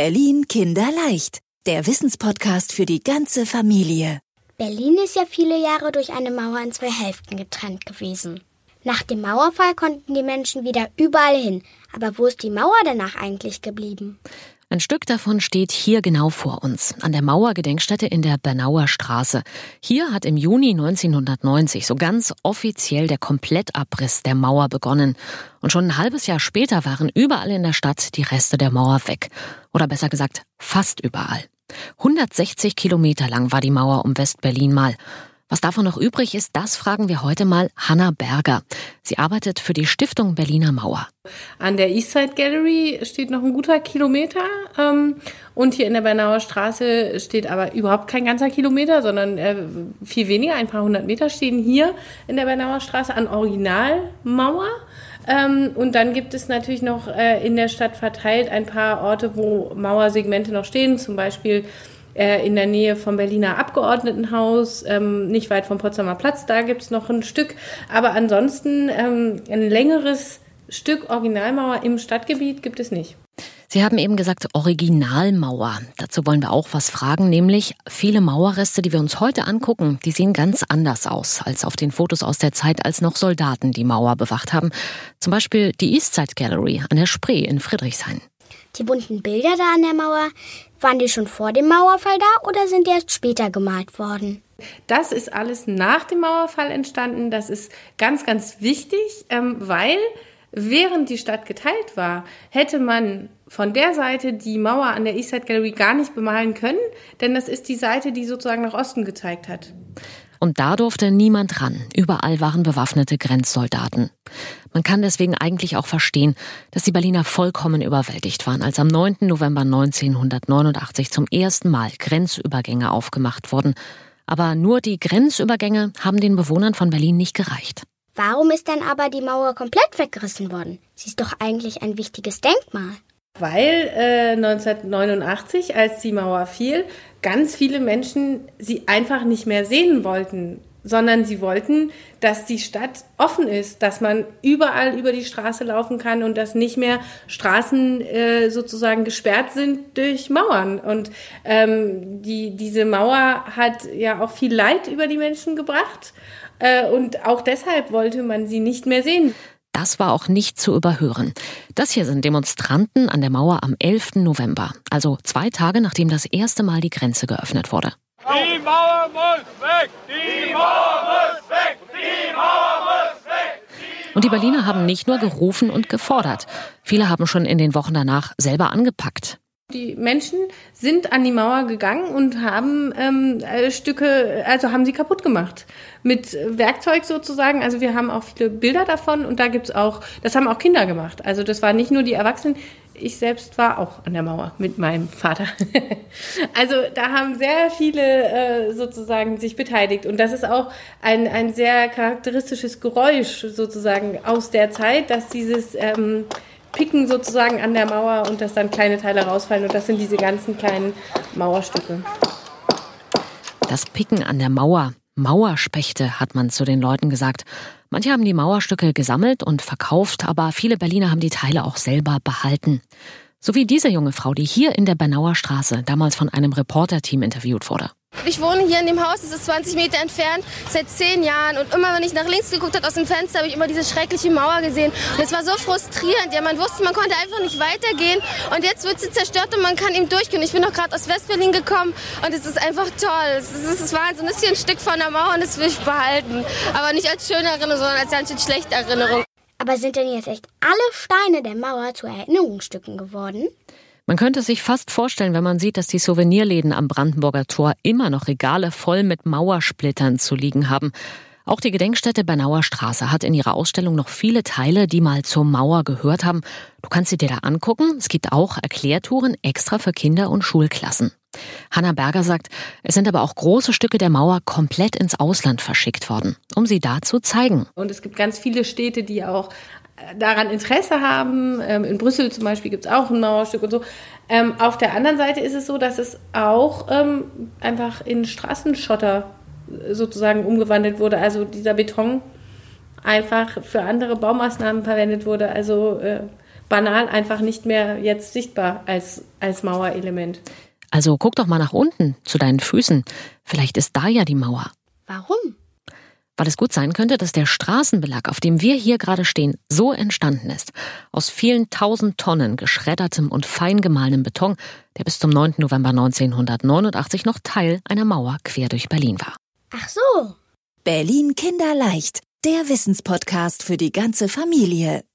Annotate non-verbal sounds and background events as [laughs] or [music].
Berlin Kinderleicht, der Wissenspodcast für die ganze Familie. Berlin ist ja viele Jahre durch eine Mauer in zwei Hälften getrennt gewesen. Nach dem Mauerfall konnten die Menschen wieder überall hin. Aber wo ist die Mauer danach eigentlich geblieben? Ein Stück davon steht hier genau vor uns, an der Mauergedenkstätte in der Bernauer Straße. Hier hat im Juni 1990 so ganz offiziell der Komplettabriss der Mauer begonnen. Und schon ein halbes Jahr später waren überall in der Stadt die Reste der Mauer weg. Oder besser gesagt, fast überall. 160 Kilometer lang war die Mauer um West-Berlin mal. Was davon noch übrig ist, das fragen wir heute mal Hanna Berger. Sie arbeitet für die Stiftung Berliner Mauer. An der Eastside Gallery steht noch ein guter Kilometer ähm, und hier in der Bernauer Straße steht aber überhaupt kein ganzer Kilometer, sondern äh, viel weniger, ein paar hundert Meter stehen hier in der Bernauer Straße an Originalmauer. Ähm, und dann gibt es natürlich noch äh, in der Stadt verteilt ein paar Orte, wo Mauersegmente noch stehen, zum Beispiel äh, in der Nähe vom Berliner Abgeordnetenhaus, ähm, nicht weit vom Potsdamer Platz, da gibt es noch ein Stück. Aber ansonsten ähm, ein längeres Stück Originalmauer im Stadtgebiet gibt es nicht. Sie haben eben gesagt Originalmauer. Dazu wollen wir auch was fragen, nämlich viele Mauerreste, die wir uns heute angucken, die sehen ganz anders aus als auf den Fotos aus der Zeit, als noch Soldaten die Mauer bewacht haben. Zum Beispiel die Eastside Gallery an der Spree in Friedrichshain. Die bunten Bilder da an der Mauer, waren die schon vor dem Mauerfall da oder sind die erst später gemalt worden? Das ist alles nach dem Mauerfall entstanden. Das ist ganz, ganz wichtig, ähm, weil während die Stadt geteilt war, hätte man von der Seite die Mauer an der Eastside Gallery gar nicht bemalen können, denn das ist die Seite, die sozusagen nach Osten gezeigt hat. Und da durfte niemand ran. Überall waren bewaffnete Grenzsoldaten. Man kann deswegen eigentlich auch verstehen, dass die Berliner vollkommen überwältigt waren, als am 9. November 1989 zum ersten Mal Grenzübergänge aufgemacht wurden. Aber nur die Grenzübergänge haben den Bewohnern von Berlin nicht gereicht. Warum ist dann aber die Mauer komplett weggerissen worden? Sie ist doch eigentlich ein wichtiges Denkmal. Weil äh, 1989, als die Mauer fiel, ganz viele Menschen sie einfach nicht mehr sehen wollten, sondern sie wollten, dass die Stadt offen ist, dass man überall über die Straße laufen kann und dass nicht mehr Straßen äh, sozusagen gesperrt sind durch Mauern. Und ähm, die, diese Mauer hat ja auch viel Leid über die Menschen gebracht. Äh, und auch deshalb wollte man sie nicht mehr sehen. Das war auch nicht zu überhören. Das hier sind Demonstranten an der Mauer am 11. November, also zwei Tage nachdem das erste Mal die Grenze geöffnet wurde. Die Mauer muss weg! Die Mauer muss weg! Die Mauer muss weg! Und die Berliner haben nicht nur gerufen und gefordert. Viele haben schon in den Wochen danach selber angepackt. Die Menschen sind an die Mauer gegangen und haben ähm, äh, Stücke, also haben sie kaputt gemacht. Mit Werkzeug sozusagen. Also wir haben auch viele Bilder davon und da gibt's auch, das haben auch Kinder gemacht. Also das waren nicht nur die Erwachsenen. Ich selbst war auch an der Mauer mit meinem Vater. [laughs] also da haben sehr viele äh, sozusagen sich beteiligt. Und das ist auch ein, ein sehr charakteristisches Geräusch sozusagen aus der Zeit, dass dieses ähm, Picken sozusagen an der Mauer und dass dann kleine Teile rausfallen. Und das sind diese ganzen kleinen Mauerstücke. Das Picken an der Mauer. Mauerspechte, hat man zu den Leuten gesagt. Manche haben die Mauerstücke gesammelt und verkauft, aber viele Berliner haben die Teile auch selber behalten. So wie diese junge Frau, die hier in der Bernauer Straße damals von einem Reporterteam interviewt wurde. Ich wohne hier in dem Haus, das ist 20 Meter entfernt, seit zehn Jahren. Und immer, wenn ich nach links geguckt habe aus dem Fenster, habe ich immer diese schreckliche Mauer gesehen. Und es war so frustrierend. Ja, man wusste, man konnte einfach nicht weitergehen. Und jetzt wird sie zerstört und man kann ihm durchgehen. Ich bin noch gerade aus Westberlin gekommen und es ist einfach toll. Es ist, es ist Wahnsinn. Das ist hier ein Stück von der Mauer und das will ich behalten. Aber nicht als schöne Erinnerung, sondern als ganz schlechte Erinnerung. Aber sind denn jetzt echt alle Steine der Mauer zu Erinnerungsstücken geworden? Man könnte sich fast vorstellen, wenn man sieht, dass die Souvenirläden am Brandenburger Tor immer noch Regale voll mit Mauersplittern zu liegen haben. Auch die Gedenkstätte Bernauer Straße hat in ihrer Ausstellung noch viele Teile, die mal zur Mauer gehört haben. Du kannst sie dir da angucken. Es gibt auch Erklärtouren extra für Kinder und Schulklassen. Hanna Berger sagt, es sind aber auch große Stücke der Mauer komplett ins Ausland verschickt worden, um sie da zu zeigen. Und es gibt ganz viele Städte, die auch daran Interesse haben. Ähm, in Brüssel zum Beispiel gibt es auch ein Mauerstück und so. Ähm, auf der anderen Seite ist es so, dass es auch ähm, einfach in Straßenschotter sozusagen umgewandelt wurde. Also dieser Beton einfach für andere Baumaßnahmen verwendet wurde. Also äh, banal einfach nicht mehr jetzt sichtbar als, als Mauerelement. Also guck doch mal nach unten zu deinen Füßen. Vielleicht ist da ja die Mauer. Warum? Weil es gut sein könnte, dass der Straßenbelag, auf dem wir hier gerade stehen, so entstanden ist. Aus vielen tausend Tonnen geschreddertem und fein gemahlenem Beton, der bis zum 9. November 1989 noch Teil einer Mauer quer durch Berlin war. Ach so. Berlin Kinderleicht, der Wissenspodcast für die ganze Familie.